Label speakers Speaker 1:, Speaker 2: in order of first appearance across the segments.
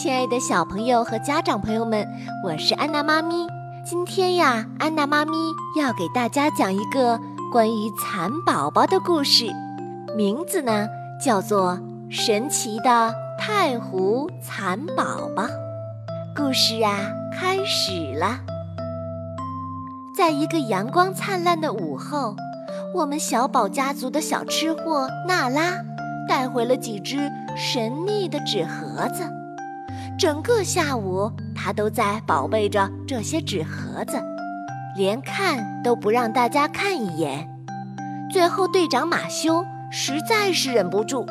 Speaker 1: 亲爱的小朋友和家长朋友们，我是安娜妈咪。今天呀，安娜妈咪要给大家讲一个关于蚕宝宝的故事，名字呢叫做《神奇的太湖蚕宝宝》。故事啊，开始了。在一个阳光灿烂的午后，我们小宝家族的小吃货娜拉带回了几只神秘的纸盒子。整个下午，他都在宝贝着这些纸盒子，连看都不让大家看一眼。最后，队长马修实在是忍不住，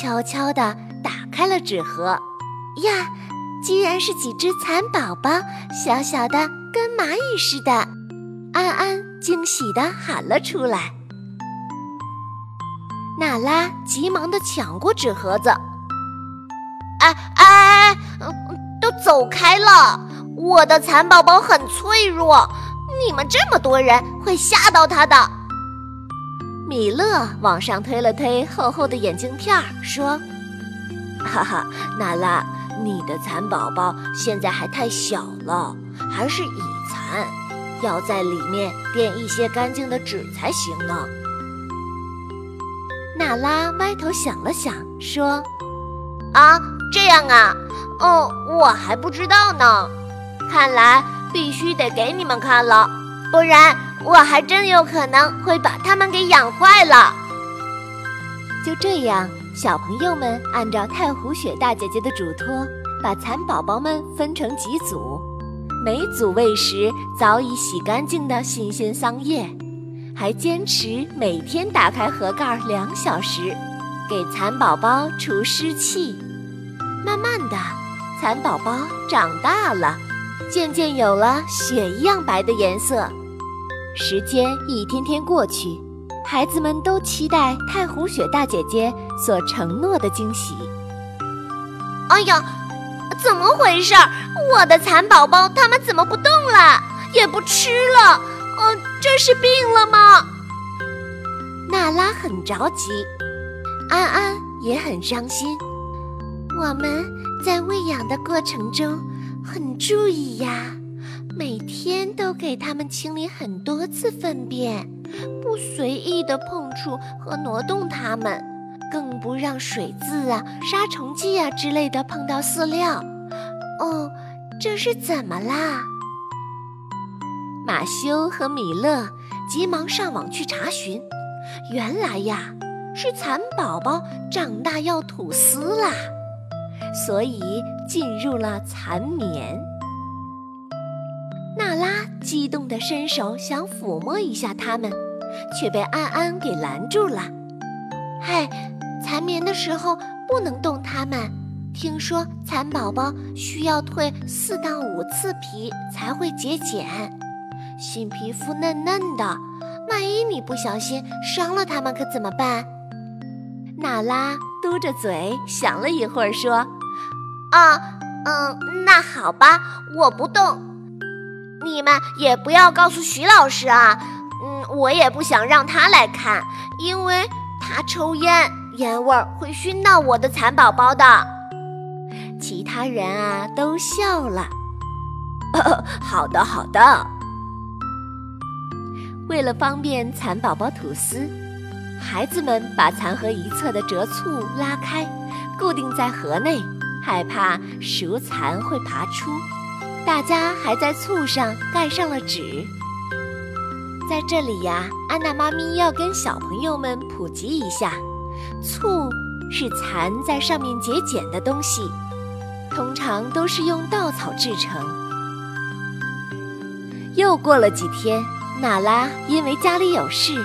Speaker 1: 悄悄地打开了纸盒。呀，居然是几只蚕宝宝，小小的，跟蚂蚁似的。安安惊喜地喊了出来。娜拉急忙地抢过纸盒子。
Speaker 2: 哎哎，都走开了！我的蚕宝宝很脆弱，你们这么多人会吓到它的。
Speaker 1: 米勒往上推了推厚厚的眼镜片，说：“
Speaker 3: 哈哈，娜拉，你的蚕宝宝现在还太小了，还是蚁蚕，要在里面垫一些干净的纸才行呢。”
Speaker 1: 娜拉歪头想了想，说：“
Speaker 2: 啊。”这样啊，哦，我还不知道呢。看来必须得给你们看了，不然我还真有可能会把它们给养坏了。
Speaker 1: 就这样，小朋友们按照太湖雪大姐姐的嘱托，把蚕宝宝们分成几组，每组喂食早已洗干净的新鲜桑叶，还坚持每天打开盒盖两小时，给蚕宝宝除湿气。慢慢的，蚕宝宝长大了，渐渐有了雪一样白的颜色。时间一天天过去，孩子们都期待太湖雪大姐姐所承诺的惊喜。
Speaker 2: 哎呀，怎么回事？我的蚕宝宝它们怎么不动了，也不吃了？呃，这是病了吗？
Speaker 1: 娜拉很着急，安安也很伤心。我们在喂养的过程中很注意呀，每天都给它们清理很多次粪便，不随意的碰触和挪动它们，更不让水渍啊、杀虫剂啊之类的碰到饲料。哦，这是怎么啦？马修和米勒急忙上网去查询，原来呀，是蚕宝宝长大要吐丝啦。所以进入了蚕眠。娜拉激动地伸手想抚摸一下它们，却被安安给拦住了。嗨，蚕眠的时候不能动它们。听说蚕宝宝需要蜕四到五次皮才会结茧，新皮肤嫩嫩的，万一你不小心伤了它们可怎么办？娜拉嘟着嘴想了一会儿，说。
Speaker 2: 啊，嗯，那好吧，我不动。你们也不要告诉徐老师啊，嗯，我也不想让他来看，因为他抽烟，烟味儿会熏到我的蚕宝宝的。
Speaker 1: 其他人啊都笑了。
Speaker 3: 好的，好的。
Speaker 1: 为了方便蚕宝宝吐丝，孩子们把蚕盒一侧的折簇拉开，固定在盒内。害怕熟蚕会爬出，大家还在醋上盖上了纸。在这里呀，安娜妈咪要跟小朋友们普及一下：醋是蚕在上面结茧的东西，通常都是用稻草制成。又过了几天，娜拉因为家里有事，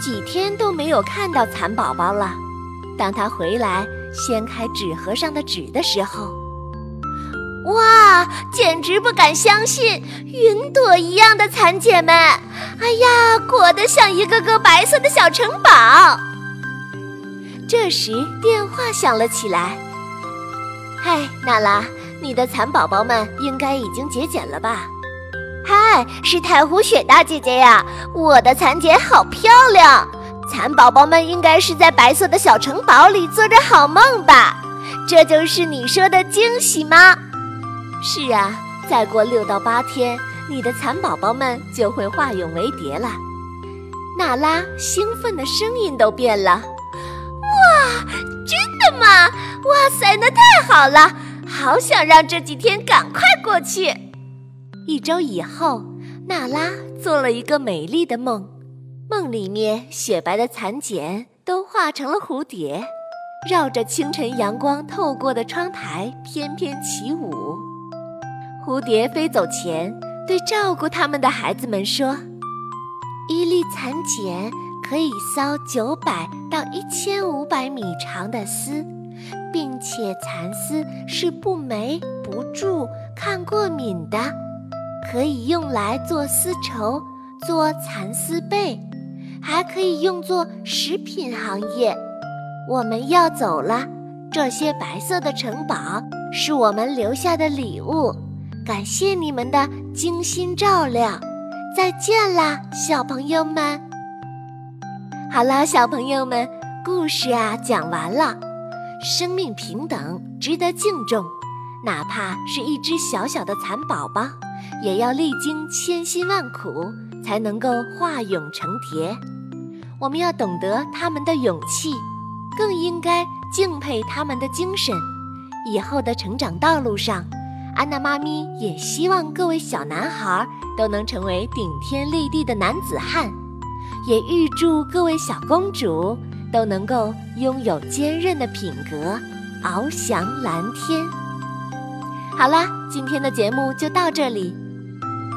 Speaker 1: 几天都没有看到蚕宝宝了。当她回来。掀开纸盒上的纸的时候，
Speaker 2: 哇，简直不敢相信！云朵一样的蚕茧们，哎呀，裹得像一个个白色的小城堡。
Speaker 1: 这时电话响了起来。嗨，娜拉，你的蚕宝宝们应该已经结茧了吧？
Speaker 2: 嗨，是太湖雪大姐姐呀，我的蚕茧好漂亮。蚕宝宝们应该是在白色的小城堡里做着好梦吧？这就是你说的惊喜吗？
Speaker 1: 是啊，再过六到八天，你的蚕宝宝们就会化蛹为蝶了。娜拉兴奋的声音都变了。
Speaker 2: 哇，真的吗？哇塞，那太好了！好想让这几天赶快过去。
Speaker 1: 一周以后，娜拉做了一个美丽的梦，梦里面雪白的蚕茧都化成了蝴蝶，绕着清晨阳光透过的窗台翩翩起舞。蝴蝶飞走前，对照顾它们的孩子们说：“一粒蚕茧可以缫九百到一千五百米长的丝，并且蚕丝是不霉、不蛀、抗过敏的。”可以用来做丝绸，做蚕丝被，还可以用作食品行业。我们要走了，这些白色的城堡是我们留下的礼物，感谢你们的精心照料。再见啦，小朋友们！好了，小朋友们，故事啊讲完了。生命平等，值得敬重，哪怕是一只小小的蚕宝宝。也要历经千辛万苦才能够化蛹成蝶，我们要懂得他们的勇气，更应该敬佩他们的精神。以后的成长道路上，安娜妈咪也希望各位小男孩都能成为顶天立地的男子汉，也预祝各位小公主都能够拥有坚韧的品格，翱翔蓝天。好啦，今天的节目就到这里。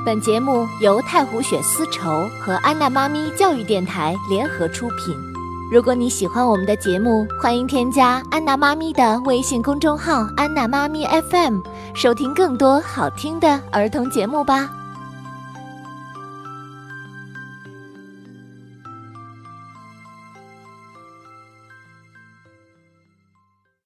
Speaker 1: 本节目由太湖雪丝绸和安娜妈咪教育电台联合出品。如果你喜欢我们的节目，欢迎添加安娜妈咪的微信公众号“安娜妈咪 FM”，收听更多好听的儿童节目吧。